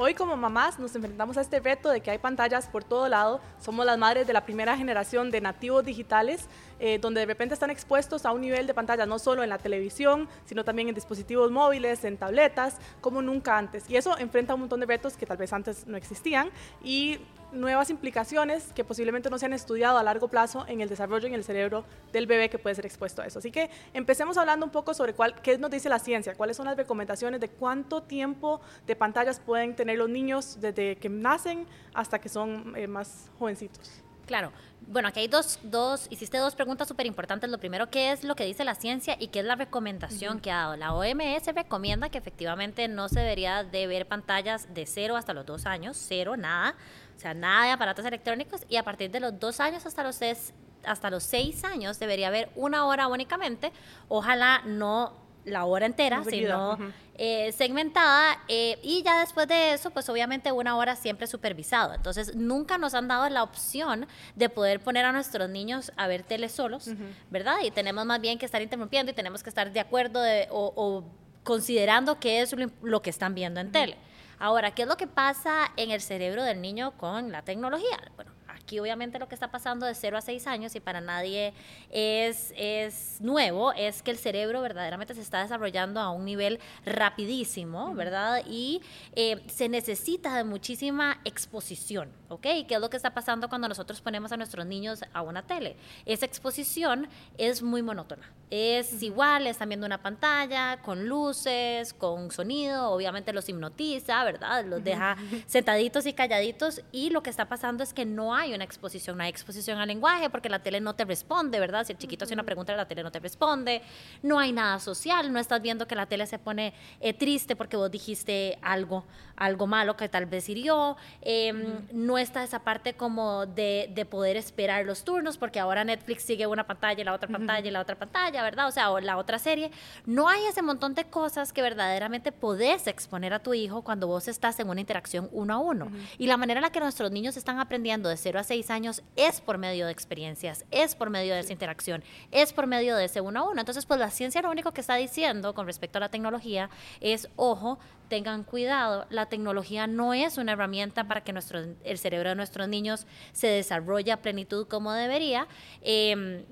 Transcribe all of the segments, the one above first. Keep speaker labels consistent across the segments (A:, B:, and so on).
A: Hoy como mamás nos enfrentamos a este reto de que hay pantallas por todo lado. Somos las madres de la primera generación de nativos digitales, eh, donde de repente están expuestos a un nivel de pantalla no solo en la televisión, sino también en dispositivos móviles, en tabletas, como nunca antes. Y eso enfrenta un montón de retos que tal vez antes no existían y nuevas implicaciones que posiblemente no se han estudiado a largo plazo en el desarrollo en el cerebro del bebé que puede ser expuesto a eso. Así que empecemos hablando un poco sobre cuál, qué nos dice la ciencia, cuáles son las recomendaciones de cuánto tiempo de pantallas pueden tener los niños desde que nacen hasta que son eh, más jovencitos.
B: Claro. Bueno, aquí hay dos, dos hiciste dos preguntas súper importantes. Lo primero, ¿qué es lo que dice la ciencia y qué es la recomendación que ha dado? La OMS recomienda que efectivamente no se debería de ver pantallas de cero hasta los dos años, cero, nada, o sea, nada de aparatos electrónicos y a partir de los dos años hasta los seis, hasta los seis años debería haber una hora únicamente. Ojalá no la hora entera, sino eh, segmentada. Eh, y ya después de eso, pues obviamente una hora siempre supervisado. Entonces, nunca nos han dado la opción de poder poner a nuestros niños a ver tele solos, ¿verdad? Y tenemos más bien que estar interrumpiendo y tenemos que estar de acuerdo o, considerando qué es lo, que están viendo en tele. Ahora, ¿qué es lo que pasa en el cerebro del niño con la tecnología? Bueno, Aquí obviamente lo que está pasando de 0 a 6 años y para nadie es, es nuevo, es que el cerebro verdaderamente se está desarrollando a un nivel rapidísimo, ¿verdad? Y eh, se necesita de muchísima exposición, ¿ok? ¿Qué es lo que está pasando cuando nosotros ponemos a nuestros niños a una tele? Esa exposición es muy monótona. Es igual, están viendo una pantalla con luces, con sonido, obviamente los hipnotiza, ¿verdad? Los deja sentaditos y calladitos y lo que está pasando es que no hay una exposición, no hay exposición al lenguaje porque la tele no te responde, ¿verdad? Si el chiquito hace una pregunta, la tele no te responde, no hay nada social, no estás viendo que la tele se pone eh, triste porque vos dijiste algo, algo malo que tal vez hirió, em, no está esa parte como de, de, poder esperar los turnos porque ahora Netflix sigue una pantalla, la otra pantalla y la otra pantalla, ¿verdad? O sea, o la otra serie. No hay ese montón de cosas que verdaderamente podés exponer a tu hijo cuando vos estás en una interacción uno a uno. Y la manera en la que nuestros niños están aprendiendo de 0 a 6 años es por medio de experiencias, es por medio de esa interacción, es por medio de ese uno a uno. Entonces, pues la ciencia lo único que está diciendo con respecto a la tecnología es, ojo, tengan cuidado, la tecnología no es una herramienta para que nuestro, el cerebro de nuestros niños se desarrolle a plenitud como debería. Em,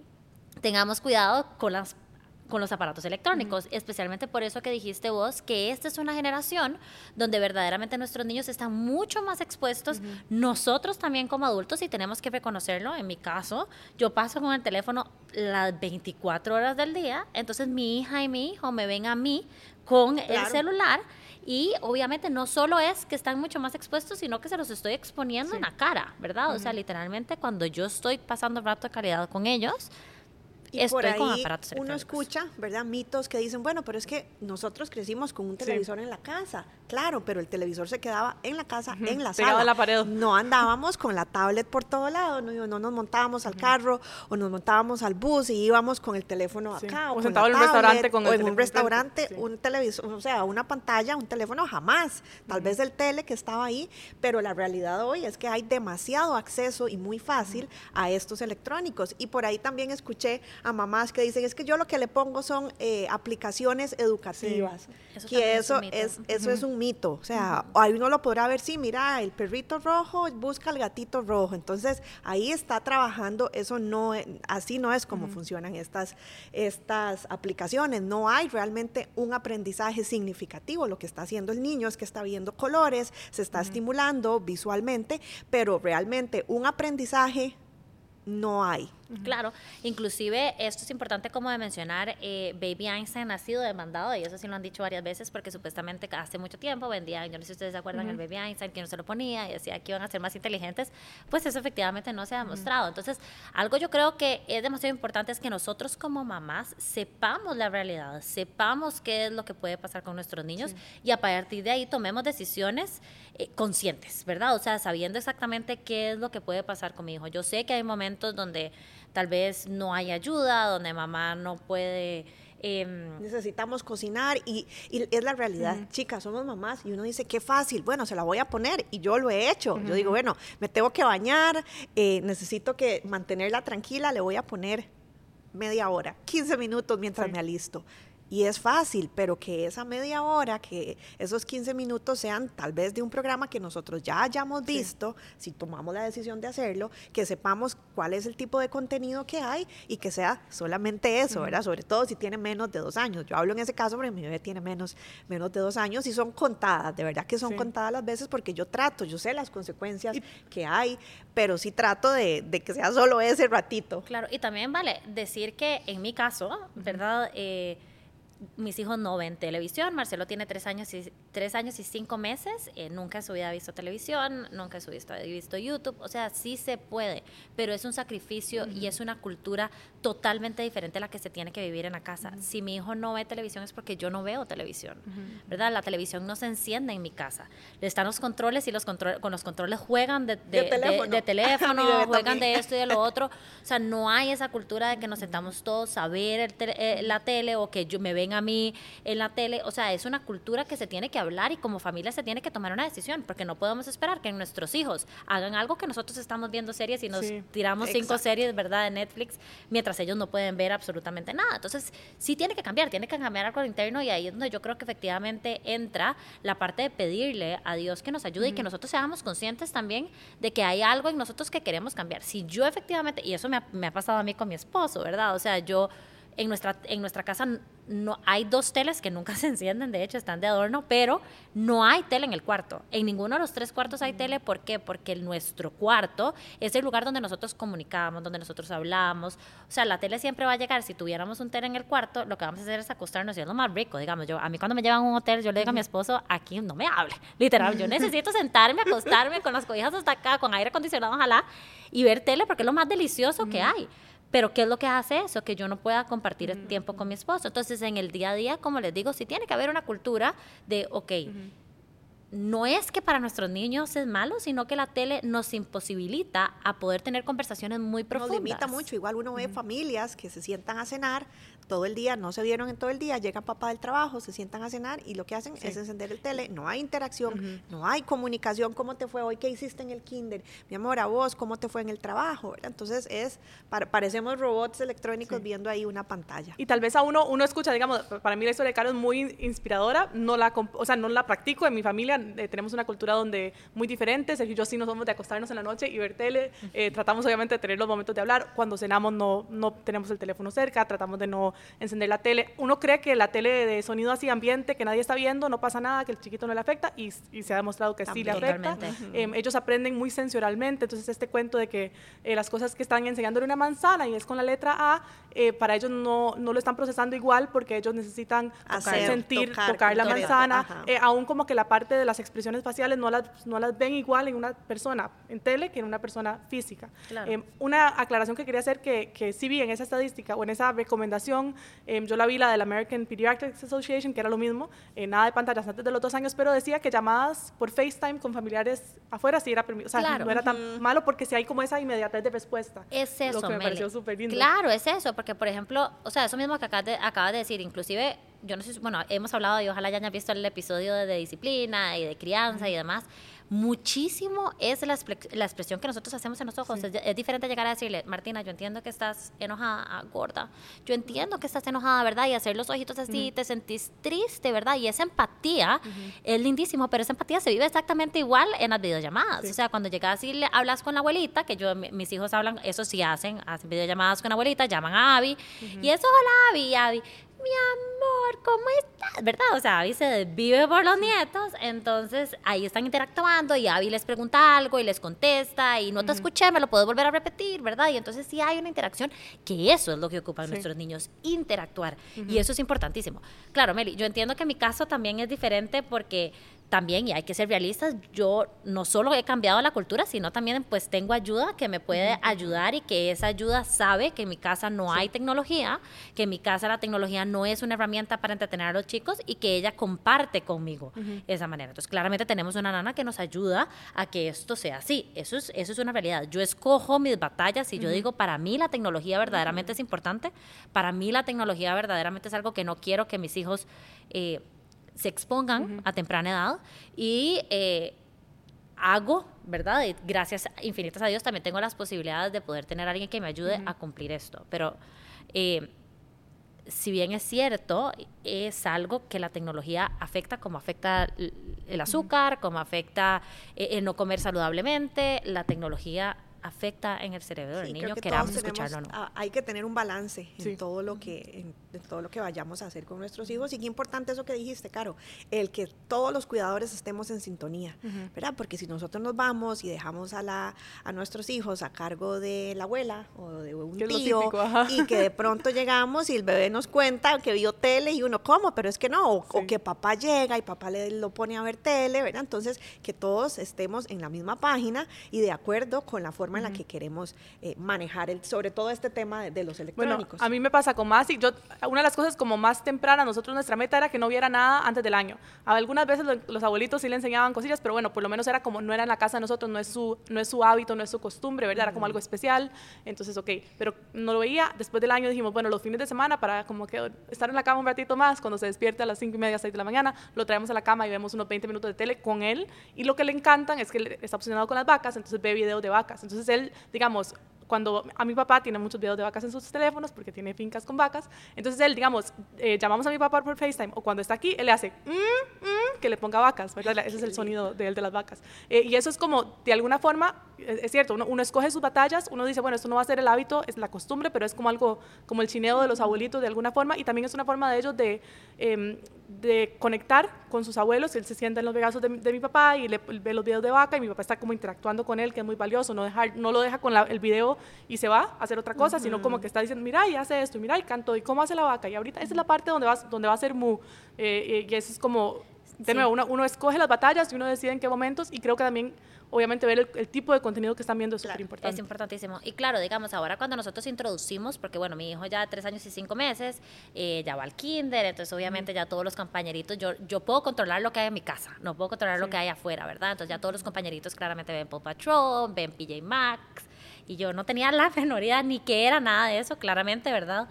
B: tengamos cuidado con las con los aparatos electrónicos, especialmente por eso que dijiste vos que esta es una generación donde verdaderamente nuestros niños están mucho más expuestos, nosotros también como adultos y tenemos que reconocerlo, en mi caso, yo paso con el teléfono las 24 horas del día, entonces mi hija y mi hijo me ven a mí con el celular y obviamente no solo es que están mucho más expuestos, sino que se los estoy exponiendo en la cara, ¿verdad? O sea, literalmente cuando yo estoy pasando rato de calidad con ellos,
C: y por ahí uno escucha, ¿verdad? Mitos que dicen, bueno, pero es que nosotros crecimos con un televisor en la casa. Claro, pero el televisor se quedaba en la casa, en la sala.
A: la pared.
C: No andábamos con la tablet por todo lado, no, no nos montábamos al carro o nos montábamos al bus y íbamos con el teléfono acá. O,
A: o en un restaurante con
C: o en un restaurante, un televisor, o sea, una pantalla, un teléfono jamás. Tal vez el tele que estaba ahí, pero la realidad hoy es que hay demasiado acceso y muy fácil a estos electrónicos. Y por ahí también escuché a mamás que dicen, es que yo lo que le pongo son eh, aplicaciones educativas. Eso que eso es, eso es un mito. O sea, ahí uno lo podrá ver, sí, mira, el perrito rojo busca al gatito rojo. Entonces, ahí está trabajando, eso no, así no es como funcionan estas, estas aplicaciones. No hay realmente un aprendizaje significativo. Lo que está haciendo el niño es que está viendo colores, se está estimulando visualmente, pero realmente un aprendizaje no hay.
B: Claro, inclusive esto es importante como de mencionar, eh, Baby Einstein ha sido demandado, y eso sí lo han dicho varias veces, porque supuestamente hace mucho tiempo vendían, yo no sé si ustedes se acuerdan, el Baby Einstein, que no se lo ponía y decía que iban a ser más inteligentes, pues eso efectivamente no se ha demostrado. Entonces, algo yo creo que es demasiado importante es que nosotros como mamás sepamos la realidad, sepamos qué es lo que puede pasar con nuestros niños y a partir de ahí tomemos decisiones eh, conscientes, ¿verdad? O sea, sabiendo exactamente qué es lo que puede pasar con mi hijo. Yo sé que hay momentos donde tal vez no hay ayuda, donde mamá no puede...
C: Em, Necesitamos cocinar y, es la realidad. Chicas, somos mamás y uno dice, qué fácil, bueno, se la voy a poner y yo lo he hecho. Yo digo, bueno, me tengo que bañar, eh, necesito que mantenerla tranquila, le voy a poner media hora, 15 minutos mientras me alisto y es fácil, pero que esa media hora, que esos 15 minutos sean tal vez de un programa que nosotros ya hayamos visto, si tomamos la decisión de hacerlo, que sepamos cuál es el tipo de contenido que hay y que sea solamente eso, ¿verdad? Sobre todo si tiene menos de dos años. Yo hablo en ese caso porque mi bebé tiene menos, menos de dos años y son contadas, de verdad que son contadas las veces porque yo trato, yo sé las consecuencias que hay, pero sí trato de, que sea solo ese ratito.
B: Claro, y también vale decir que en mi caso, ¿verdad? Eh, mis hijos no ven televisión. Marcelo tiene tres años y, tres años y cinco meses. Eh, nunca en su vida ha visto televisión, nunca en su vida ha visto YouTube. O sea, sí se puede, pero es un sacrificio y es una cultura totalmente diferente a la que se tiene que vivir en la casa. Si mi hijo no ve televisión es porque yo no veo televisión, ¿verdad? La televisión no se enciende en mi casa. Están los controles y los con los controles juegan de, teléfono, juegan de esto y de lo otro. O sea, no hay esa cultura de que nos sentamos todos a ver eh, la tele o que yo me ve a mí en la tele. O sea, es una cultura que se tiene que hablar y como familia se tiene que tomar una decisión, porque no podemos esperar que nuestros hijos hagan algo que nosotros estamos viendo series y nos tiramos cinco series, ¿verdad?, de Netflix, mientras ellos no pueden ver absolutamente nada. Entonces, sí tiene que cambiar, tiene que cambiar algo interno y ahí es donde yo creo que efectivamente entra la parte de pedirle a Dios que nos ayude y que nosotros seamos conscientes también de que hay algo en nosotros que queremos cambiar. Si yo efectivamente, y eso me ha, me ha pasado a mí con mi esposo, ¿verdad? O sea, yo en nuestra, en nuestra casa no hay dos teles que nunca se encienden, de hecho están de adorno, pero no hay tele en el cuarto. En ninguno de los tres cuartos hay tele, ¿por qué? Porque nuestro cuarto es el lugar donde nosotros comunicamos, donde nosotros hablamos. O sea, la tele siempre va a llegar. Si tuviéramos un tele en el cuarto, lo que vamos a hacer es acostarnos y es lo más rico, digamos. Yo, a mí cuando me llevan a un hotel, yo le digo a mi esposo, aquí no me hable, literal. Yo necesito sentarme, acostarme con las cobijas hasta acá, con aire acondicionado, ojalá, y ver tele porque es lo más delicioso que hay. Pero ¿qué es lo que hace eso? Que yo no pueda compartir el tiempo con mi esposo. Entonces, en el día a día, como les digo, sí tiene que haber una cultura de, ok, no es que para nuestros niños es malo, sino que la tele nos imposibilita a poder tener conversaciones muy profundas.
C: Nos limita mucho. Igual uno ve familias que se sientan a cenar todo el día, no se vieron en todo el día, llega papá del trabajo, se sientan a cenar y lo que hacen es encender el tele, no hay interacción, no hay comunicación, ¿cómo te fue hoy? ¿Qué hiciste en el kinder? Mi amor, a vos, ¿cómo te fue en el trabajo? Entonces es, parecemos robots electrónicos viendo ahí una pantalla.
A: Y tal vez a uno, uno escucha, digamos, para mí la historia de Carlos es muy inspiradora, no la, o sea, no la practico en mi familia, eh, tenemos una cultura donde muy diferente, Sergio y yo sí nos somos de acostarnos en la noche y ver tele, eh, tratamos obviamente de tener los momentos de hablar, cuando cenamos no, no tenemos el teléfono cerca, tratamos de no encender la tele. Uno cree que la tele de sonido así ambiente, que nadie está viendo, no pasa nada, que el chiquito no le afecta y, se ha demostrado que sí le afecta. Em, ellos aprenden muy sensorialmente, entonces este cuento de que eh, las cosas que están enseñándole una manzana y es con la letra A, eh, para ellos no, no, lo están procesando igual porque ellos necesitan sentir, tocar, la manzana, eh, aún como que la parte de las expresiones faciales no las, no las ven igual en una persona en tele que en una persona física. Em, una aclaración que quería hacer que, que sí vi en esa estadística o en esa recomendación Em, yo la vi la de la American Pediatrics Association, que era lo mismo, eh, nada de pantallas antes de los dos años, pero decía que llamadas por FaceTime con familiares afuera sí era permitido. O sea, no era tan malo porque sí hay como esa inmediatez de respuesta.
B: Es eso,
A: lo que me pareció súper lindo.
B: Claro, es eso, porque por ejemplo, o sea, eso mismo que acabas de, acabas de decir, inclusive, yo no sé, bueno, hemos hablado y ojalá ya hayan visto el episodio de, disciplina y de crianza y demás muchísimo es la, la, expresión que nosotros hacemos en los ojos. Es, diferente llegar a decirle, Martina, yo entiendo que estás enojada, ah, gorda. Yo entiendo que estás enojada, ¿verdad? Y hacer los ojitos así, te sentís triste, ¿verdad? Y esa empatía es lindísimo, pero esa empatía se vive exactamente igual en las videollamadas. O sea, cuando llegas y le hablas con la abuelita, que yo, mis hijos hablan, eso sí hacen, hacen videollamadas con la abuelita, llaman a Abby, y eso, hola Abby, Abby mi amor, ¿cómo estás? ¿Verdad? O sea, Abby se vive por los nietos, entonces ahí están interactuando y Abby les pregunta algo y les contesta y no te escuché, me lo puedo volver a repetir, ¿verdad? Y entonces sí hay una interacción, que eso es lo que ocupan nuestros niños, interactuar. Y eso es importantísimo. Claro, Meli, yo entiendo que mi caso también es diferente porque también, y hay que ser realistas, yo no solo he cambiado la cultura, sino también pues tengo ayuda que me puede ayudar y que esa ayuda sabe que en mi casa no hay tecnología, que en mi casa la tecnología no es una herramienta para entretener a los chicos y que ella comparte conmigo esa manera. Entonces, claramente tenemos una nana que nos ayuda a que esto sea así. Eso es, eso es una realidad. Yo escojo mis batallas y yo digo, para mí la tecnología verdaderamente es importante, para mí la tecnología verdaderamente es algo que no quiero que mis hijos... Eh, se expongan a temprana edad y eh, hago, ¿verdad? gracias infinitas a Dios también tengo las posibilidades de poder tener a alguien que me ayude a cumplir esto. Pero eh, si bien es cierto, es algo que la tecnología afecta como afecta el azúcar, como afecta eh, el no comer saludablemente, la tecnología afecta en el cerebro del niño, que queramos escucharlo o no.
C: hay que tener un balance en todo lo que en, todo lo que vayamos a hacer con nuestros hijos y qué importante eso que dijiste, Caro, el que todos los cuidadores estemos en sintonía, ¿verdad? Porque si nosotros nos vamos y dejamos a la a nuestros hijos a cargo de la abuela o de un tío y que de pronto llegamos y el bebé nos cuenta que vio tele y uno cómo, pero es que no, o, que papá llega y papá le lo pone a ver tele, ¿verdad? Entonces, que todos estemos en la misma página y de acuerdo con la forma en la que queremos eh, manejar, el, sobre todo este tema de, los electrónicos.
A: Bueno, a mí me pasa con más, y yo, una de las cosas como más temprana, nosotros nuestra meta era que no hubiera nada antes del año. Algunas veces los abuelitos sí le enseñaban cosillas, pero bueno, por lo menos era como, no era en la casa de nosotros, no es su, no es su hábito, no es su costumbre, ¿verdad? Era como algo especial, entonces, ok, pero no lo veía, después del año dijimos, bueno, los fines de semana para como que estar en la cama un ratito más, cuando se despierte a las 5 y media, 6 de la mañana, lo traemos a la cama y vemos unos 20 minutos de tele con él, y lo que le encantan es que está obsesionado con las vacas, entonces ve videos de vacas, entonces él digamos, cuando a mi papá tiene muchos videos de vacas en sus teléfonos porque tiene fincas con vacas, entonces él, digamos, eh, llamamos a mi papá por FaceTime o cuando está aquí, él le hace mm, mm", que le ponga vacas, ¿verdad? Ese es el sonido de él de las vacas. Eh, y eso es como, de alguna forma, es, cierto, uno, escoge sus batallas, uno dice, bueno, esto no va a ser el hábito, es la costumbre, pero es como algo, como el chineo de los abuelitos de alguna forma y también es una forma de ellos de, em, de conectar con sus abuelos, él se sienta en los brazos de, mi papá y le, ve los videos de vaca y mi papá está como interactuando con él, que es muy valioso, no, dejar, no lo deja con el video y se va a hacer otra cosa, sino como que está diciendo, mira, y hace esto, y mira, y canto, y cómo hace la vaca, y ahorita esa es la parte donde va, donde va a ser mu, eh, eh, y eso es como, de nuevo, uno, uno escoge las batallas y uno decide en qué momentos, y creo que también obviamente ver el, tipo de contenido que están viendo es súper importante.
B: Es importantísimo. Y claro, digamos, ahora cuando nosotros introducimos, porque bueno, mi hijo ya de tres años y cinco meses, eh, ya va al kinder, entonces obviamente ya todos los compañeritos, yo, yo puedo controlar lo que hay en mi casa, no puedo controlar lo que hay afuera, ¿verdad? Entonces ya todos los compañeritos claramente ven Paw Patrol, ven PJ Maxx, y yo no tenía la menor ni que era nada de eso, claramente, ¿verdad?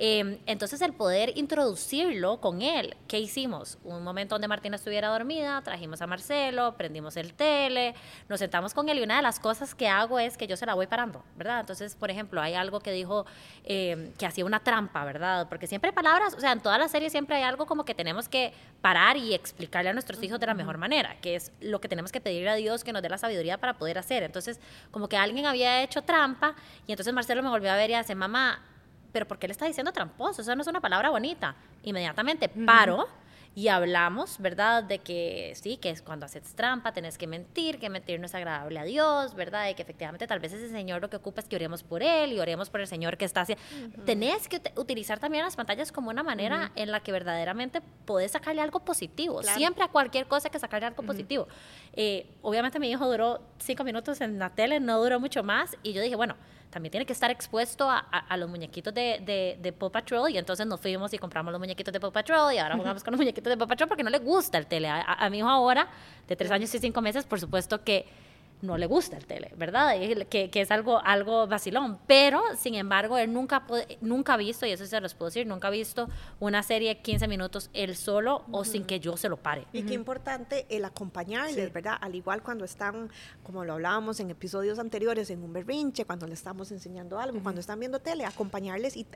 B: Em, entonces el poder introducirlo con él, ¿qué hicimos? Un momento donde Martina estuviera dormida, trajimos a Marcelo, prendimos el tele, nos sentamos con él y una de las cosas que hago es que yo se la voy parando, ¿verdad? Entonces, por ejemplo, hay algo que dijo em, que hacía una trampa, ¿verdad? Porque siempre hay palabras, o sea, en toda la serie siempre hay algo como que tenemos que parar y explicarle a nuestros hijos de la mejor manera, que es lo que tenemos que pedirle a Dios que nos dé la sabiduría para poder hacer. Entonces, como que alguien había hecho trampa y entonces Marcelo me volvió a ver y hace, mamá, pero ¿por qué le está diciendo tramposo? Eso no es una palabra bonita. Inmediatamente paro y hablamos, ¿verdad? De que sí, que es cuando haces trampa, tenés que mentir, que mentir no es agradable a Dios, ¿verdad? Y que efectivamente tal vez ese Señor lo que ocupa es que oremos por Él y oremos por el Señor que está haciendo. Tenés que utilizar también las pantallas como una manera en la que verdaderamente podés sacarle algo positivo. Siempre a cualquier cosa que sacarle algo positivo. Eh, obviamente mi hijo duró cinco minutos en la tele, no duró mucho más y yo dije, bueno, también tiene que estar expuesto a, a, los muñequitos de, de, de, Paw Patrol. Y entonces nos fuimos y compramos los muñequitos de Paw Patrol y ahora jugamos con los muñequitos de Paw Patrol porque no le gusta el tele. a mi hijo ahora, de tres años y cinco meses, por supuesto que no le gusta el tele, ¿verdad? Que, que, es algo, algo vacilón. Pero, sin embargo, él nunca, nunca ha visto, y eso se los puedo decir, nunca ha visto una serie de 15 minutos él solo o sin que yo se lo pare.
C: Y qué importante el acompañarles, ¿verdad? Al igual cuando están, como lo hablábamos en episodios anteriores, en un berrinche, cuando le estamos enseñando algo, cuando están viendo tele, acompañarles y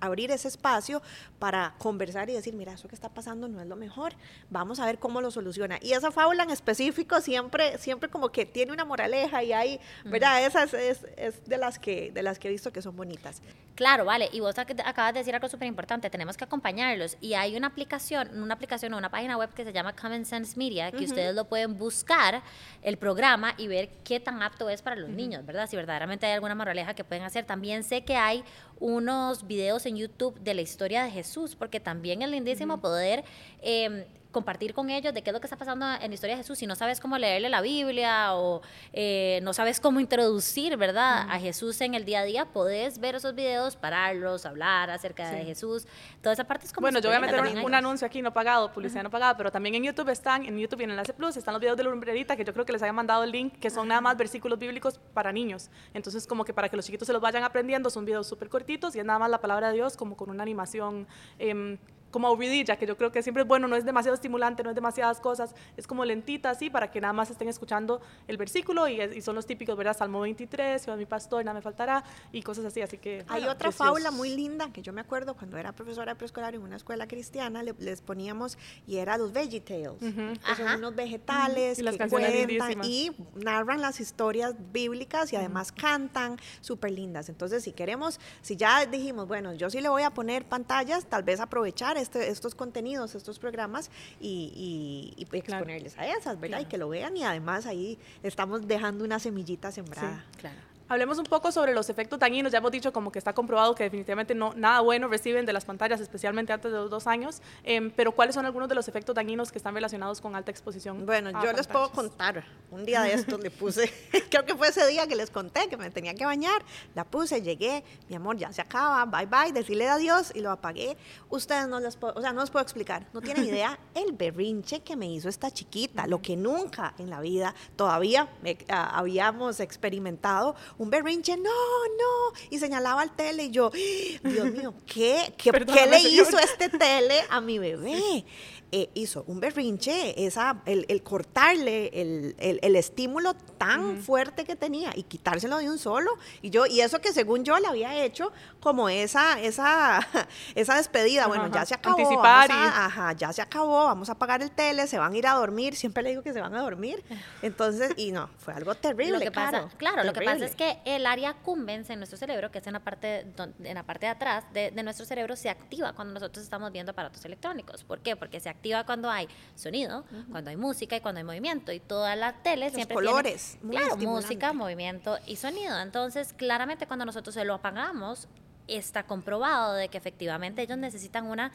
C: abrir ese espacio para conversar y decir, mira, eso que está pasando no es lo mejor, vamos a ver cómo lo soluciona. Y esa fábula en específico siempre, siempre como que tiene una moraleja y hay, ¿verdad? Esas es, es, de, las que, de las que he visto que son bonitas.
B: Claro, vale. Y vos acabas de decir algo súper importante. Tenemos que acompañarlos. Y hay una aplicación, una aplicación o una página web que se llama Common Sense Media, que ustedes lo pueden buscar, el programa, y ver qué tan apto es para los niños, ¿verdad? Si verdaderamente hay alguna moraleja que pueden hacer. También sé que hay unos videos en YouTube de la historia de Jesús, porque también es lindísimo poder eh, compartir con ellos de qué es lo que está pasando en la historia de Jesús. Si no sabes cómo leerle la Biblia o eh, no sabes cómo introducir, ¿verdad?, a Jesús en el día a día, podés ver esos videos, pararlos, hablar acerca de Jesús. Toda esa parte es como...
A: Bueno, yo voy a meter un, anuncio aquí no pagado, publicidad no pagada, pero también en YouTube están, en YouTube y en Enlace Plus, están los videos de la lumbrerita, que yo creo que les había mandado el link, que son nada más versículos bíblicos para niños. Entonces, como que para que los chiquitos se los vayan aprendiendo, son videos súper cortitos y es nada más la palabra de Dios, como con una animación... Eh, como aburridilla, que yo creo que siempre es bueno, no es demasiado estimulante, no es demasiadas cosas, es como lentita así para que nada más estén escuchando el versículo y, son los típicos, ¿verdad? Salmo 23, Jehová mi pastor, nada me faltará y cosas así, así que...
C: Hay otra fábula muy linda que yo me acuerdo cuando era profesora preescolar en una escuela cristiana, les poníamos y era los Veggie Tales, son unos vegetales y que cuentan y narran las historias bíblicas y además cantan, súper lindas. Entonces, si queremos, si ya dijimos, bueno, yo sí le voy a poner pantallas, tal vez aprovechar este, estos contenidos, estos programas y, y, exponerles a esas, ¿verdad? Y que lo vean y además ahí estamos dejando una semillita sembrada.
A: claro. Hablemos un poco sobre los efectos dañinos. Ya hemos dicho como que está comprobado que definitivamente no, nada bueno reciben de las pantallas, especialmente antes de los dos años. Em, pero ¿cuáles son algunos de los efectos dañinos que están relacionados con alta exposición?
C: Bueno, yo les puedo contar. Un día de estos le puse, creo que fue ese día que les conté que me tenía que bañar. La puse, llegué, mi amor, ya se acaba, bye bye, decirle adiós y lo apagué. Ustedes no les puedo, o sea, no les puedo explicar. No tienen idea el berrinche que me hizo esta chiquita, lo que nunca en la vida todavía ah, habíamos experimentado un berrinche, no, no, y señalaba al tele y yo, Dios mío, ¿qué, qué, ¿qué le hizo este tele a mi bebé? Eh, hizo un berrinche, esa, el, el cortarle el, el, estímulo tan fuerte que tenía y quitárselo de un solo. Y yo, y eso que según yo le había hecho como esa, esa, esa despedida. bueno, ya se acabó. Vamos ajá, ya se acabó, vamos a apagar el tele, se van a ir a dormir. Siempre le digo que se van a dormir. Entonces, y no, fue algo terrible.
B: Lo que pasa, claro, lo que pasa es que el área cumbens en nuestro cerebro, que es en la parte, en la parte de atrás de, de nuestro cerebro, se activa cuando nosotros estamos viendo aparatos electrónicos. ¿Por qué? Porque se activa cuando hay sonido, cuando hay música y cuando hay movimiento. Y toda la tele Los siempre
C: colores,
B: tiene, claro, música, movimiento y sonido. Entonces, claramente cuando nosotros se lo apagamos, está comprobado de que efectivamente ellos necesitan una,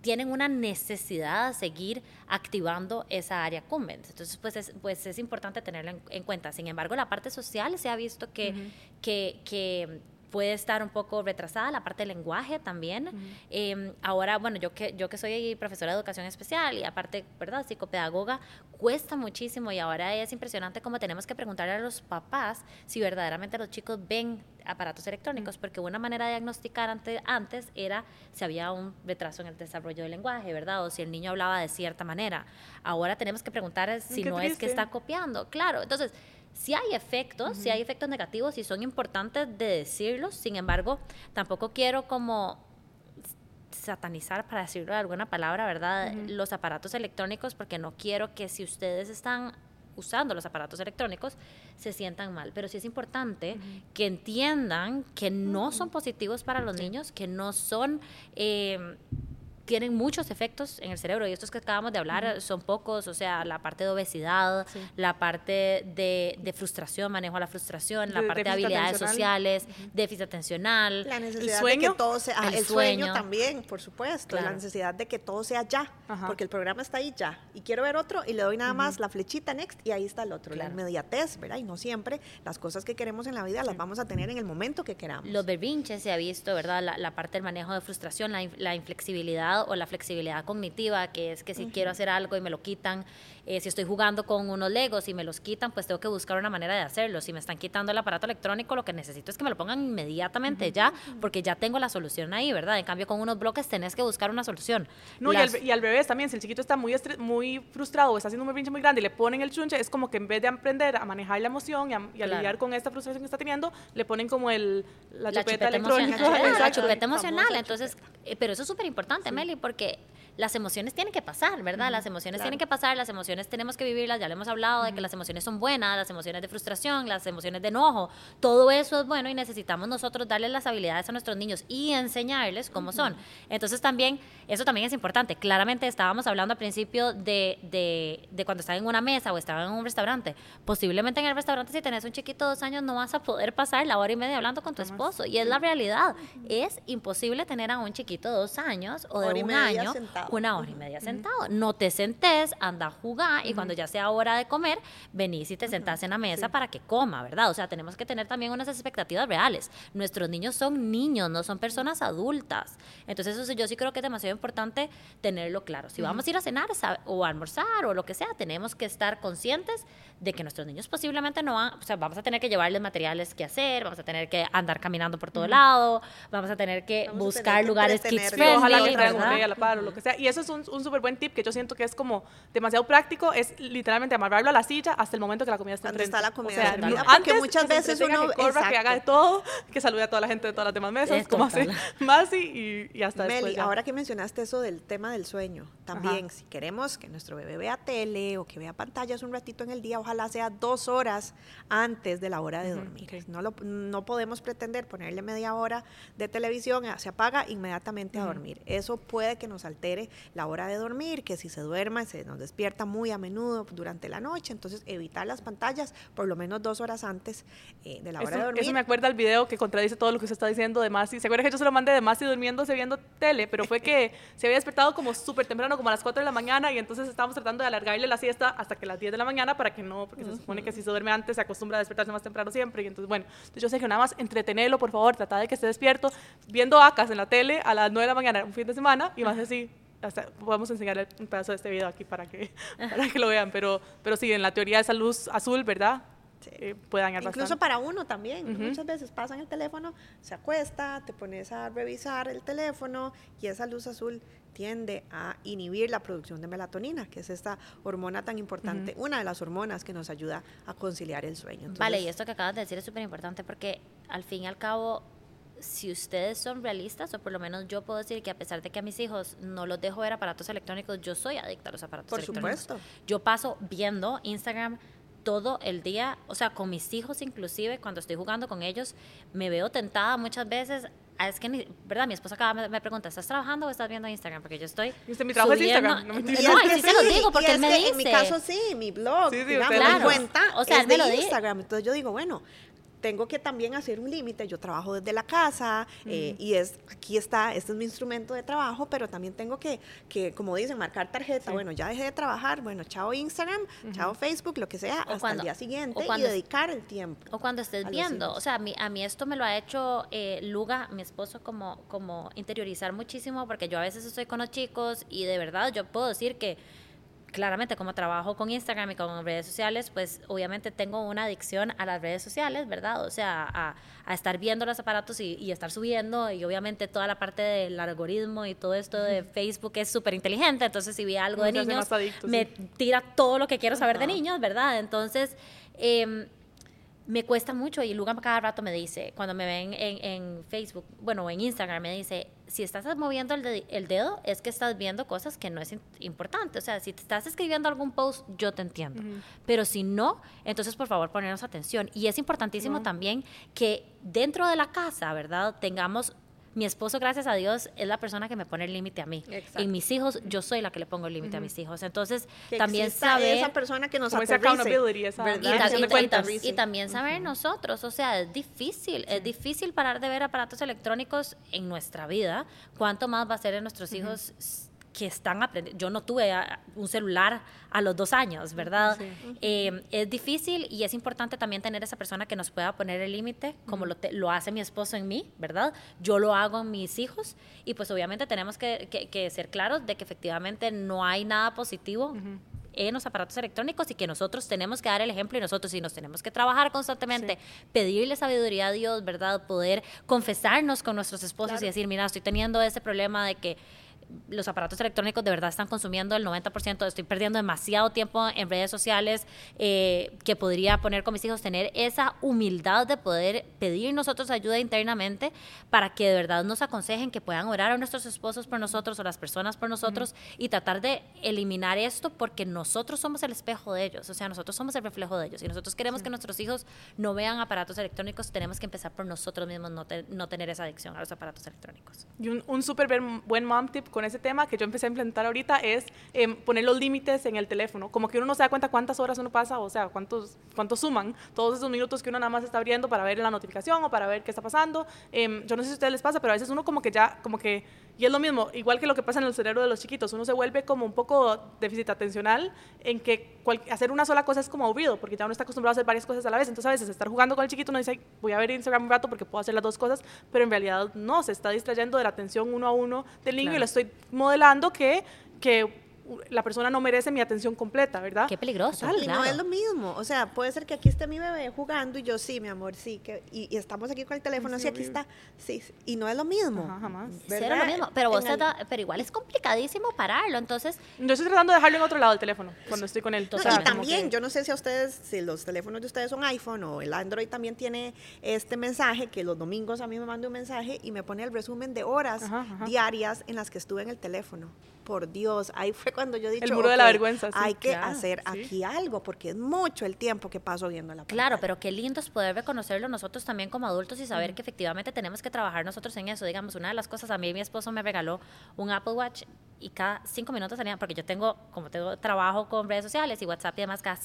B: tienen una necesidad de seguir activando esa área cumbens. Entonces, pues es, pues es importante tenerlo en, cuenta. Sin embargo, la parte social se ha visto que, que, que puede estar un poco retrasada, la parte del lenguaje también. Em, ahora, bueno, yo que, yo que soy profesora de educación especial y aparte, ¿verdad?, psicopedagoga, cuesta muchísimo y ahora es impresionante cómo tenemos que preguntarle a los papás si verdaderamente los chicos ven aparatos electrónicos, porque una manera de diagnosticar antes, antes era si había un retraso en el desarrollo del lenguaje, ¿verdad? O si el niño hablaba de cierta manera. Ahora tenemos que preguntar si no es que está copiando. Claro, entonces si hay efectos, si hay efectos negativos y son importantes de decirlos, sin embargo, tampoco quiero como satanizar, para decirlo de alguna palabra, ¿verdad? Los aparatos electrónicos, porque no quiero que si ustedes están usando los aparatos electrónicos se sientan mal. Pero sí es importante que entiendan que no son positivos para los niños, que no son... Eh, tienen muchos efectos en el cerebro y estos que acabamos de hablar son pocos, o sea, la parte de obesidad, la parte de, frustración, manejo a la frustración, la parte de habilidades sociales, déficit atencional,
C: la necesidad de que todo sea, el, sueño. también, por supuesto, la necesidad de que todo sea ya, porque el programa está ahí ya, y quiero ver otro y le doy nada más la flechita next y ahí está el otro, la inmediatez, ¿verdad? Y no siempre las cosas que queremos en la vida las vamos a tener en el momento que queramos.
B: Los berrinches se ha visto, ¿verdad? La, parte del manejo de frustración, la, la inflexibilidad o la flexibilidad cognitiva, que es que si quiero hacer algo y me lo quitan, eh, si estoy jugando con unos legos y me los quitan, pues tengo que buscar una manera de hacerlo. Si me están quitando el aparato electrónico, lo que necesito es que me lo pongan inmediatamente ya, porque ya tengo la solución ahí, ¿verdad? En cambio, con unos bloques tenés que buscar una solución.
A: No, y, al, y, al, revés también, si el chiquito está muy, muy frustrado o está haciendo un berrinche muy grande y le ponen el chunche, es como que en vez de aprender a manejar la emoción y a, lidiar con esta frustración que está teniendo, le ponen como el, la, chupeta, electrónica.
B: la chupeta emocional. Entonces, eh, pero eso es súper importante, Meli, porque las emociones tienen que pasar, ¿verdad? Las emociones tienen que pasar, las emociones tenemos que vivirlas, ya le hemos hablado de que las emociones son buenas, las emociones de frustración, las emociones de enojo, todo eso es bueno y necesitamos nosotros darles las habilidades a nuestros niños y enseñarles cómo son. Entonces también, eso también es importante. Claramente estábamos hablando al principio de, de, de cuando están en una mesa o estaban en un restaurante. Posiblemente en el restaurante si tenés un chiquito de dos años no vas a poder pasar la hora y media hablando con tu esposo. Y es la realidad. Es imposible tener a un chiquito de dos años o de un año
A: sentado.
B: Una hora y media sentado. No te sentes, anda a jugar y cuando ya sea hora de comer, venís y te sentás en la mesa para que coma, ¿verdad? O sea, tenemos que tener también unas expectativas reales. Nuestros niños son niños, no son personas adultas. Entonces, eso yo sí creo que es demasiado importante tenerlo claro. Si vamos a ir a cenar o a almorzar o lo que sea, tenemos que estar conscientes de que nuestros niños posiblemente no van, o sea, vamos a tener que llevarles materiales que hacer, vamos a tener que andar caminando por todo lado, vamos a tener que buscar lugares kids friendly,
A: ojalá que traigan un a la par o lo que sea. Y eso es un, un súper buen tip que yo siento que es como demasiado práctico, es literalmente amarrarlo a la silla hasta el momento que la comida está
C: está la comida.
A: O sea, antes muchas veces uno que corra, que haga de todo, que salude a toda la gente de todas las demás mesas, como hace Masi y, y hasta
C: Meli,
A: después
C: ahora que mencionaste eso del tema del sueño, también si queremos que nuestro bebé vea tele o que vea pantallas un ratito en el día, ojalá sea dos horas antes de la hora de dormir. No, lo, no podemos pretender ponerle media hora de televisión, se apaga inmediatamente a dormir. Eso puede que nos altere la hora de dormir, que si se duerma se nos despierta muy a menudo durante la noche, entonces evitar las pantallas por lo menos dos horas antes eh, de la hora de dormir.
A: Eso me acuerda el video que contradice todo lo que usted está diciendo de Masi. ¿Se acuerda que yo se lo mandé de Masi durmiéndose viendo tele? Pero fue que se había despertado como súper temprano, como a las 4 de la mañana, y entonces estábamos tratando de alargarle la siesta hasta que las 10 de la mañana para que no, porque se supone que si se duerme antes se acostumbra a despertarse más temprano siempre. Y entonces, bueno, yo sé que nada más entretenerlo, por favor, trata de que esté despierto viendo acas en la tele a las 9 de la mañana un fin de semana y más así hasta podemos enseñarle un pedazo de este video aquí para que, para que lo vean, pero, pero sí, en la teoría de esa luz azul, ¿verdad? Eh, puede dañar
C: Incluso para uno también. Muchas veces pasan el teléfono, se acuesta, te pones a revisar el teléfono y esa luz azul tiende a inhibir la producción de melatonina, que es esta hormona tan importante, una de las hormonas que nos ayuda a conciliar el sueño.
B: vale, y esto que acabas de decir es súper importante porque al fin y al cabo si ustedes son realistas, o por lo menos yo puedo decir que a pesar de que a mis hijos no los dejo ver aparatos electrónicos, yo soy adicta a los aparatos
C: por
B: electrónicos.
C: Supuesto.
B: Yo paso viendo Instagram todo el día, o sea, con mis hijos inclusive, cuando estoy jugando con ellos, me veo tentada muchas veces ah, es que, ¿verdad? Mi esposa acaba me, pregunta, ¿estás trabajando o estás viendo Instagram? Porque yo estoy.
A: ¿Y mi trabajo es Instagram?
B: No, no, sí, se lo digo, porque él me dice.
C: En mi caso, sí, mi blog,
A: sí, sí,
C: digamos,
A: claro.
C: cuenta.
B: O sea,
C: es
B: me
C: de
B: lo
C: Instagram. Entonces yo digo, bueno, tengo que también hacer un límite. Yo trabajo desde la casa eh, y es aquí está, este es mi instrumento de trabajo, pero también tengo que, que como dicen, marcar tarjeta. Bueno, ya dejé de trabajar, bueno, chao Instagram, chao Facebook, lo que sea, hasta el día siguiente y dedicar el tiempo.
B: O cuando estés viendo, o sea, a mí, a mí esto me lo ha hecho eh, Luga, mi esposo, como, como interiorizar muchísimo, porque yo a veces estoy con los chicos y de verdad yo puedo decir que claramente como trabajo con Instagram y con redes sociales, pues obviamente tengo una adicción a las redes sociales, ¿verdad? O sea, a, a estar viendo los aparatos y, y, estar subiendo y obviamente toda la parte del algoritmo y todo esto de Facebook es súper inteligente, entonces si vi algo de niños, me tira todo lo que quiero saber de niños, ¿verdad? Entonces... Eh, me cuesta mucho y Lugan cada rato me dice, cuando me ven en, en Facebook, bueno, en Instagram, me dice, si estás moviendo el, el, dedo es que estás viendo cosas que no es importante. O sea, si te estás escribiendo algún post, yo te entiendo. Pero si no, entonces por favor ponernos atención. Y es importantísimo también que dentro de la casa, ¿verdad? Tengamos mi esposo, gracias a Dios, es la persona que me pone el límite a mí. Exacto. Y mis hijos, yo soy la que le pongo el límite a mis hijos. Entonces, también saber...
C: esa persona que nos
A: accountability.
B: Y, también saber nosotros, o sea, es difícil, es difícil parar de ver aparatos electrónicos en nuestra vida. ¿Cuánto más va a ser en nuestros hijos que están aprendiendo. Yo no tuve un celular a los dos años, ¿verdad? Eh, es difícil y es importante también tener esa persona que nos pueda poner el límite, como lo, lo, hace mi esposo en mí, ¿verdad? Yo lo hago en mis hijos y pues obviamente tenemos que, que, ser claros de que efectivamente no hay nada positivo. en los aparatos electrónicos y que nosotros tenemos que dar el ejemplo y nosotros sí nos tenemos que trabajar constantemente, pedirle sabiduría a Dios, ¿verdad? Poder confesarnos con nuestros esposos claro. y decir, mira, estoy teniendo ese problema de que los aparatos electrónicos de verdad están consumiendo el 90%, estoy perdiendo demasiado tiempo en redes sociales, eh, que podría poner con mis hijos, tener esa humildad de poder pedir nosotros ayuda internamente para que de verdad nos aconsejen, que puedan orar a nuestros esposos por nosotros o las personas por nosotros y tratar de eliminar esto porque nosotros somos el espejo de ellos, o sea, nosotros somos el reflejo de ellos y nosotros queremos sí. que nuestros hijos no vean aparatos electrónicos, tenemos que empezar por nosotros mismos, no, te, no tener esa adicción a los aparatos electrónicos.
A: Y un, un súper buen mom tip con ese tema que yo empecé a implementar ahorita es em, poner los límites en el teléfono. Como que uno no se da cuenta cuántas horas uno pasa, o sea, cuántos, cuántos suman todos esos minutos que uno nada más está abriendo para ver la notificación o para ver qué está pasando. Em, yo no sé si a ustedes les pasa, pero a veces uno como que ya, como que, y es lo mismo, igual que lo que pasa en el cerebro de los chiquitos, uno se vuelve como un poco déficit atencional en que hacer una sola cosa es como aburrido, porque ya uno está acostumbrado a hacer varias cosas a la vez. Entonces a veces estar jugando con el chiquito uno dice, voy a ver Instagram un rato porque puedo hacer las dos cosas, pero en realidad no, se está distrayendo de la atención uno a uno del niño y le estoy modelando que, que la persona no merece mi atención completa, ¿verdad?
B: Qué peligroso.
C: Y no es lo mismo. O sea, puede ser que aquí esté mi bebé jugando y yo, sí, mi amor, sí. Que, y, estamos aquí con el teléfono, sí, aquí está. Sí, y no es lo mismo.
B: Ajá, jamás. ¿verdad? lo mismo. Pero, vos pero igual es complicadísimo pararlo. Entonces.
A: Yo estoy tratando de dejarlo en otro lado del teléfono cuando estoy con él.
C: No, y también, yo no sé si a ustedes, si los teléfonos de ustedes son iPhone o el Android también tiene este mensaje que los domingos a mí me manda un mensaje y me pone el resumen de horas diarias en las que estuve en el teléfono por Dios, ahí fue cuando yo dije,
A: el muro de la vergüenza,
C: hay que hacer aquí algo, porque es mucho el tiempo que paso viendo la
B: pantalla. Claro, pero qué lindo es poder reconocerlo nosotros también como adultos y saber que efectivamente tenemos que trabajar nosotros en eso. Digamos, una de las cosas, a mí mi esposo me regaló un Apple Watch y cada cinco minutos tenía, porque yo tengo, como tengo trabajo con redes sociales y WhatsApp y demás, cada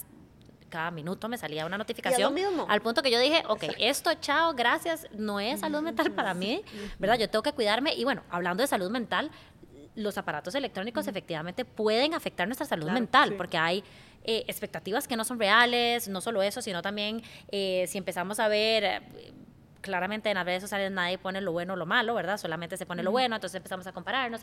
B: cada minuto me salía una notificación. Al punto que yo dije, ok, esto, chao, gracias, no es salud mental para mí, ¿verdad? Yo tengo que cuidarme. Y bueno, hablando de salud mental, los aparatos electrónicos efectivamente pueden afectar nuestra salud mental, porque hay eh, expectativas que no son reales, no solo eso, sino también eh, si empezamos a ver claramente en las redes sociales nadie pone lo bueno o lo malo, ¿verdad? Solamente se pone lo bueno, entonces empezamos a compararnos,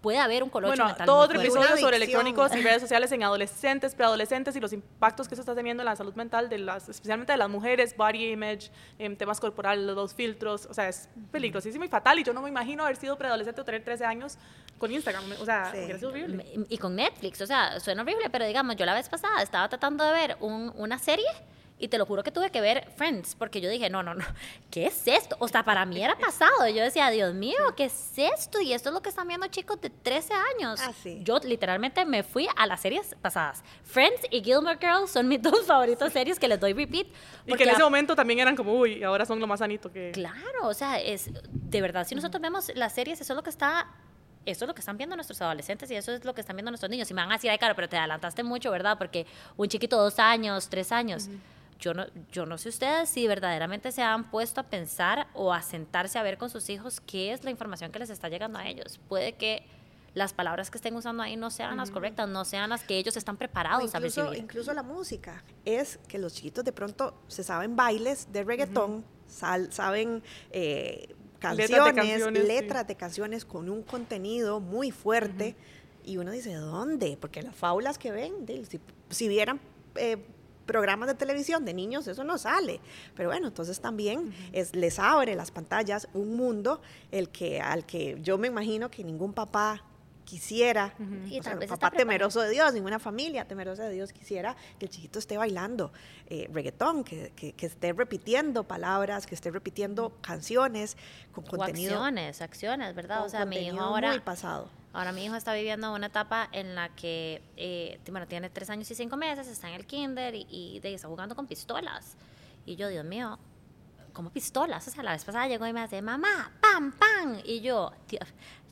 B: puede haber un colocho
A: bueno, todo otro episodio sobre electrónicos y redes sociales en adolescentes, preadolescentes y los impactos que eso está teniendo en la salud mental, de las, especialmente de las mujeres, body image, en temas corporales, los filtros, o sea, es peligrosísimo y fatal y yo no me imagino haber sido preadolescente o tener 13 años con Instagram, o sea, es horrible.
B: Y con Netflix, o sea, suena horrible, pero digamos, yo la vez pasada estaba tratando de ver un, una serie y te lo juro que tuve que ver Friends, porque yo dije, no, no, no, ¿qué es esto? O sea, para mí era pasado. Yo decía, Dios mío, ¿qué es esto? Y esto es lo que están viendo chicos de 13 años.
C: Ah,
B: yo literalmente me fui a las series pasadas. Friends y Gilmore Girls son mis dos favoritas series que les doy repeat.
A: Y que en ese momento también eran como, uy, ahora son lo más sanito que...
B: Claro, o sea, es de verdad, si nosotros vemos las series, eso es lo que está eso es lo que están viendo nuestros adolescentes y eso es lo que están viendo nuestros niños. Y me van a decir, ay, claro, pero te adelantaste mucho, ¿verdad? Porque un chiquito dos años, tres años yo no, yo no sé ustedes si verdaderamente se han puesto a pensar o a sentarse a ver con sus hijos qué es la información que les está llegando a ellos. Puede que las palabras que estén usando ahí no sean las correctas, no sean las que ellos están preparados
C: a
B: recibir.
C: Incluso la música. Es que los chiquitos de pronto se saben bailes de reggaetón, saben eh, canciones, letras de canciones, con un contenido muy fuerte. Y uno dice, ¿dónde? Porque las fábulas que ven, si, si vieran eh, programas de televisión de niños, eso no sale. Pero bueno, entonces también es, les abre las pantallas un mundo el que, al que yo me imagino que ningún papá quisiera, papá temeroso de Dios, ninguna familia temerosa de Dios quisiera que el chiquito esté bailando eh, reggaetón, que, que, esté repitiendo palabras, que esté repitiendo canciones con contenido.
B: acciones, acciones, ¿verdad? O sea, mi hijo ahora.
C: Muy pasado.
B: Ahora mi hijo está viviendo una etapa en la que, eh, bueno, tiene tres años y cinco meses, está en el kinder y, y está jugando con pistolas. Y yo, Dios mío, como pistolas. O sea, la vez pasada llegó y me hace, mamá, pam, pam. Y yo, tío,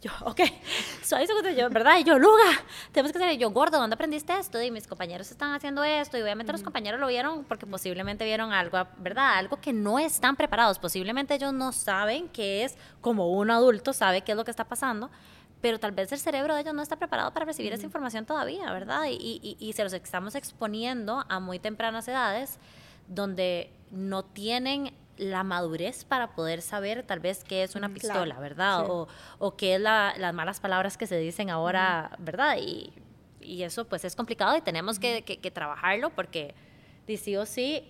B: yo, ok, soy eso yo, ¿verdad? Y yo, Luga, tenemos que y yo, gordo, ¿dónde aprendiste esto? Y mis compañeros están haciendo esto, y obviamente los compañeros lo vieron porque posiblemente vieron algo, ¿verdad? Algo que no están preparados, posiblemente ellos no saben qué es, como un adulto sabe qué es lo que está pasando, pero tal vez el cerebro de ellos no está preparado para recibir esa información todavía, ¿verdad? Y, y, y se los estamos exponiendo a muy tempranas edades donde no tienen la madurez para poder saber tal vez qué es una pistola, ¿verdad? O, o, qué es las malas palabras que se dicen ahora, ¿verdad? Y, y, eso pues es complicado y tenemos que, que, trabajarlo porque sí o sí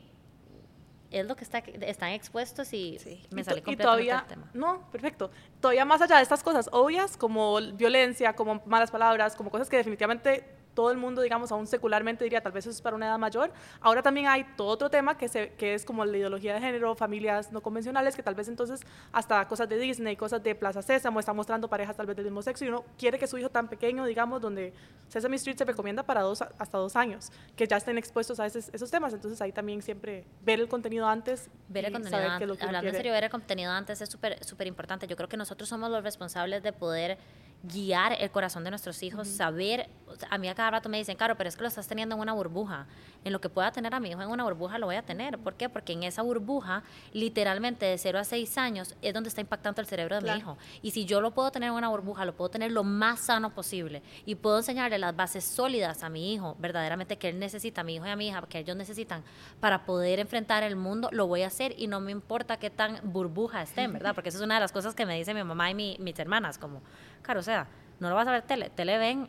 B: es lo que está, están expuestos y me sale completamente todavía, el tema.
A: No, perfecto. Todavía más allá de estas cosas obvias como violencia, como malas palabras, como cosas que definitivamente todo el mundo, digamos, aún secularmente diría, tal vez eso es para una edad mayor. Ahora también hay todo otro tema que, se, que es como la ideología de género, familias no convencionales, que tal vez entonces hasta cosas de Disney, cosas de Plaza Sésamo, están mostrando parejas tal vez del mismo sexo y uno quiere que su hijo tan pequeño, digamos, donde Sesame Street se recomienda para dos, hasta dos años, que ya estén expuestos a esos, esos temas. Entonces ahí también siempre ver el contenido antes.
B: Ver el contenido antes. Hablando en serio, ver el contenido antes es súper súper importante. Yo creo que nosotros somos los responsables de poder guiar el corazón de nuestros hijos, saber, a mí a cada rato me dicen, claro, pero es que lo estás teniendo en una burbuja. En lo que pueda tener a mi hijo en una burbuja lo voy a tener. ¿Por qué? Porque en esa burbuja, literalmente de 0 a 6 años, es donde está impactando el cerebro de mi hijo. Y si yo lo puedo tener en una burbuja, lo puedo tener lo más sano posible y puedo enseñarle las bases sólidas a mi hijo, verdaderamente que él necesita, a mi hijo y a mi hija, que ellos necesitan para poder enfrentar el mundo, lo voy a hacer y no me importa qué tan burbuja estén, ¿verdad? Porque esa es una de las cosas que me dice mi mamá y mis hermanas, como, claro, o sea, no lo vas a ver tele, tele ven,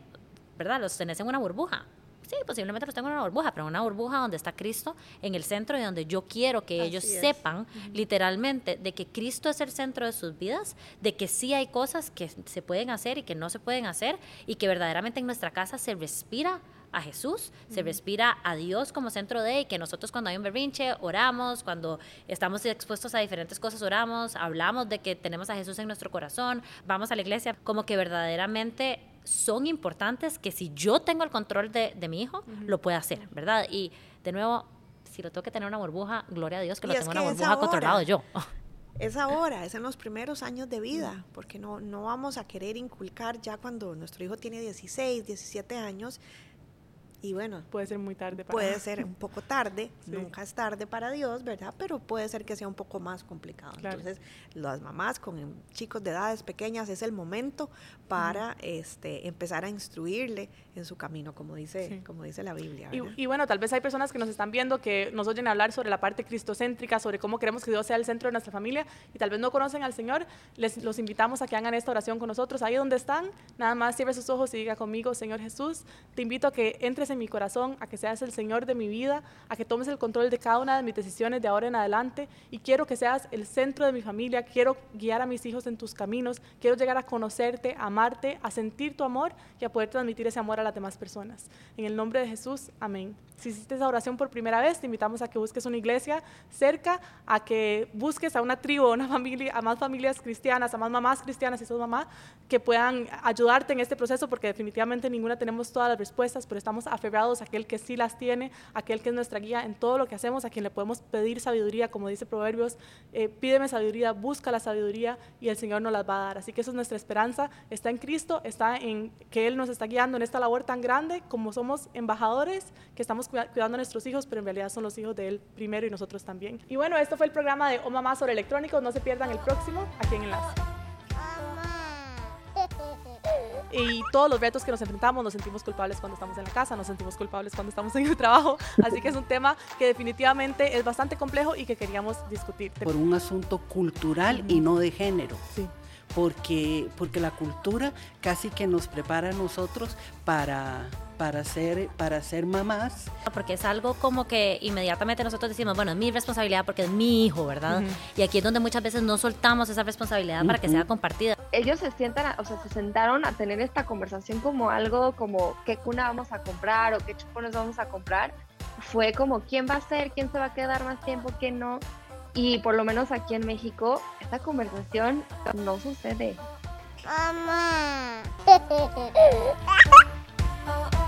B: ¿verdad? Los tenés en una burbuja. Sí, posiblemente los tengo en una burbuja, pero una burbuja donde está Cristo en el centro y donde yo quiero que ellos sepan literalmente de que Cristo es el centro de sus vidas, de que sí hay cosas que se pueden hacer y que no se pueden hacer y que verdaderamente en nuestra casa se respira a Jesús, se respira a Dios como centro de y que nosotros cuando hay un berrinche oramos, cuando estamos expuestos a diferentes cosas oramos, hablamos de que tenemos a Jesús en nuestro corazón, vamos a la iglesia, como que verdaderamente son importantes que si yo tengo el control de, mi hijo, lo pueda hacer, ¿verdad? Y de nuevo, si lo tengo que tener una burbuja, gloria a Dios que lo tengo en una burbuja controlado yo.
C: Es ahora, es en los primeros años de vida, porque no, no vamos a querer inculcar ya cuando nuestro hijo tiene 16, 17 años, y bueno,
A: puede ser muy tarde
C: para Puede ser un poco tarde, nunca es tarde para Dios, ¿verdad? Pero puede ser que sea un poco más complicado. Entonces, las mamás con chicos de edades pequeñas es el momento para este, empezar a instruirle en su camino, como dice, como dice la Biblia.
A: Y, bueno, tal vez hay personas que nos están viendo que nos oyen hablar sobre la parte cristocéntrica, sobre cómo queremos que Dios sea el centro de nuestra familia y tal vez no conocen al Señor. Les los invitamos a que hagan esta oración con nosotros. Ahí donde están, nada más cierre sus ojos y diga conmigo, Señor Jesús, te invito a que entres en mi corazón, a que seas el Señor de mi vida, a que tomes el control de cada una de mis decisiones de ahora en adelante y quiero que seas el centro de mi familia, quiero guiar a mis hijos en tus caminos, quiero llegar a conocerte, a amarte, a sentir tu amor y a poder transmitir ese amor a las demás personas. En el nombre de Jesús, amén. Si hiciste esa oración por primera vez, te invitamos a que busques una iglesia cerca, a que busques a una tribu, a una familia, a más familias cristianas, a más mamás cristianas y sos mamá, que puedan ayudarte en este proceso, porque definitivamente ninguna tenemos todas las respuestas, pero estamos aferrados a aquel que sí las tiene, aquel que es nuestra guía en todo lo que hacemos, a quien le podemos pedir sabiduría, como dice Proverbios, eh, pídeme sabiduría, busca la sabiduría y el Señor nos las va a dar. Así que eso es nuestra esperanza, está en Cristo, está en que Él nos está guiando en esta labor tan grande como somos embajadores, que estamos cuidando a nuestros hijos, pero en realidad son los hijos de Él primero y nosotros también. Y bueno, esto fue el programa de O Mamá sobre electrónicos. No se pierdan el próximo aquí en Enlace. Y todos los retos que nos enfrentamos, nos sentimos culpables cuando estamos en la casa, nos sentimos culpables cuando estamos en el trabajo. Así que es un tema que definitivamente es bastante complejo y que queríamos discutir.
D: Por un asunto cultural y no de género.
A: Sí
D: porque, porque la cultura casi que nos prepara a nosotros para, para ser, para ser mamás.
B: Porque es algo como que inmediatamente nosotros decimos, bueno, es mi responsabilidad porque es mi hijo, ¿verdad? Y aquí es donde muchas veces no soltamos esa responsabilidad para que sea compartida.
E: Ellos se sientan, o sea, se sentaron a tener esta conversación como algo como qué cuna vamos a comprar o qué chupones vamos a comprar. Fue como quién va a ser, quién se va a quedar más tiempo, quién no. Y por lo menos aquí en México, esta conversación no sucede. Mamá.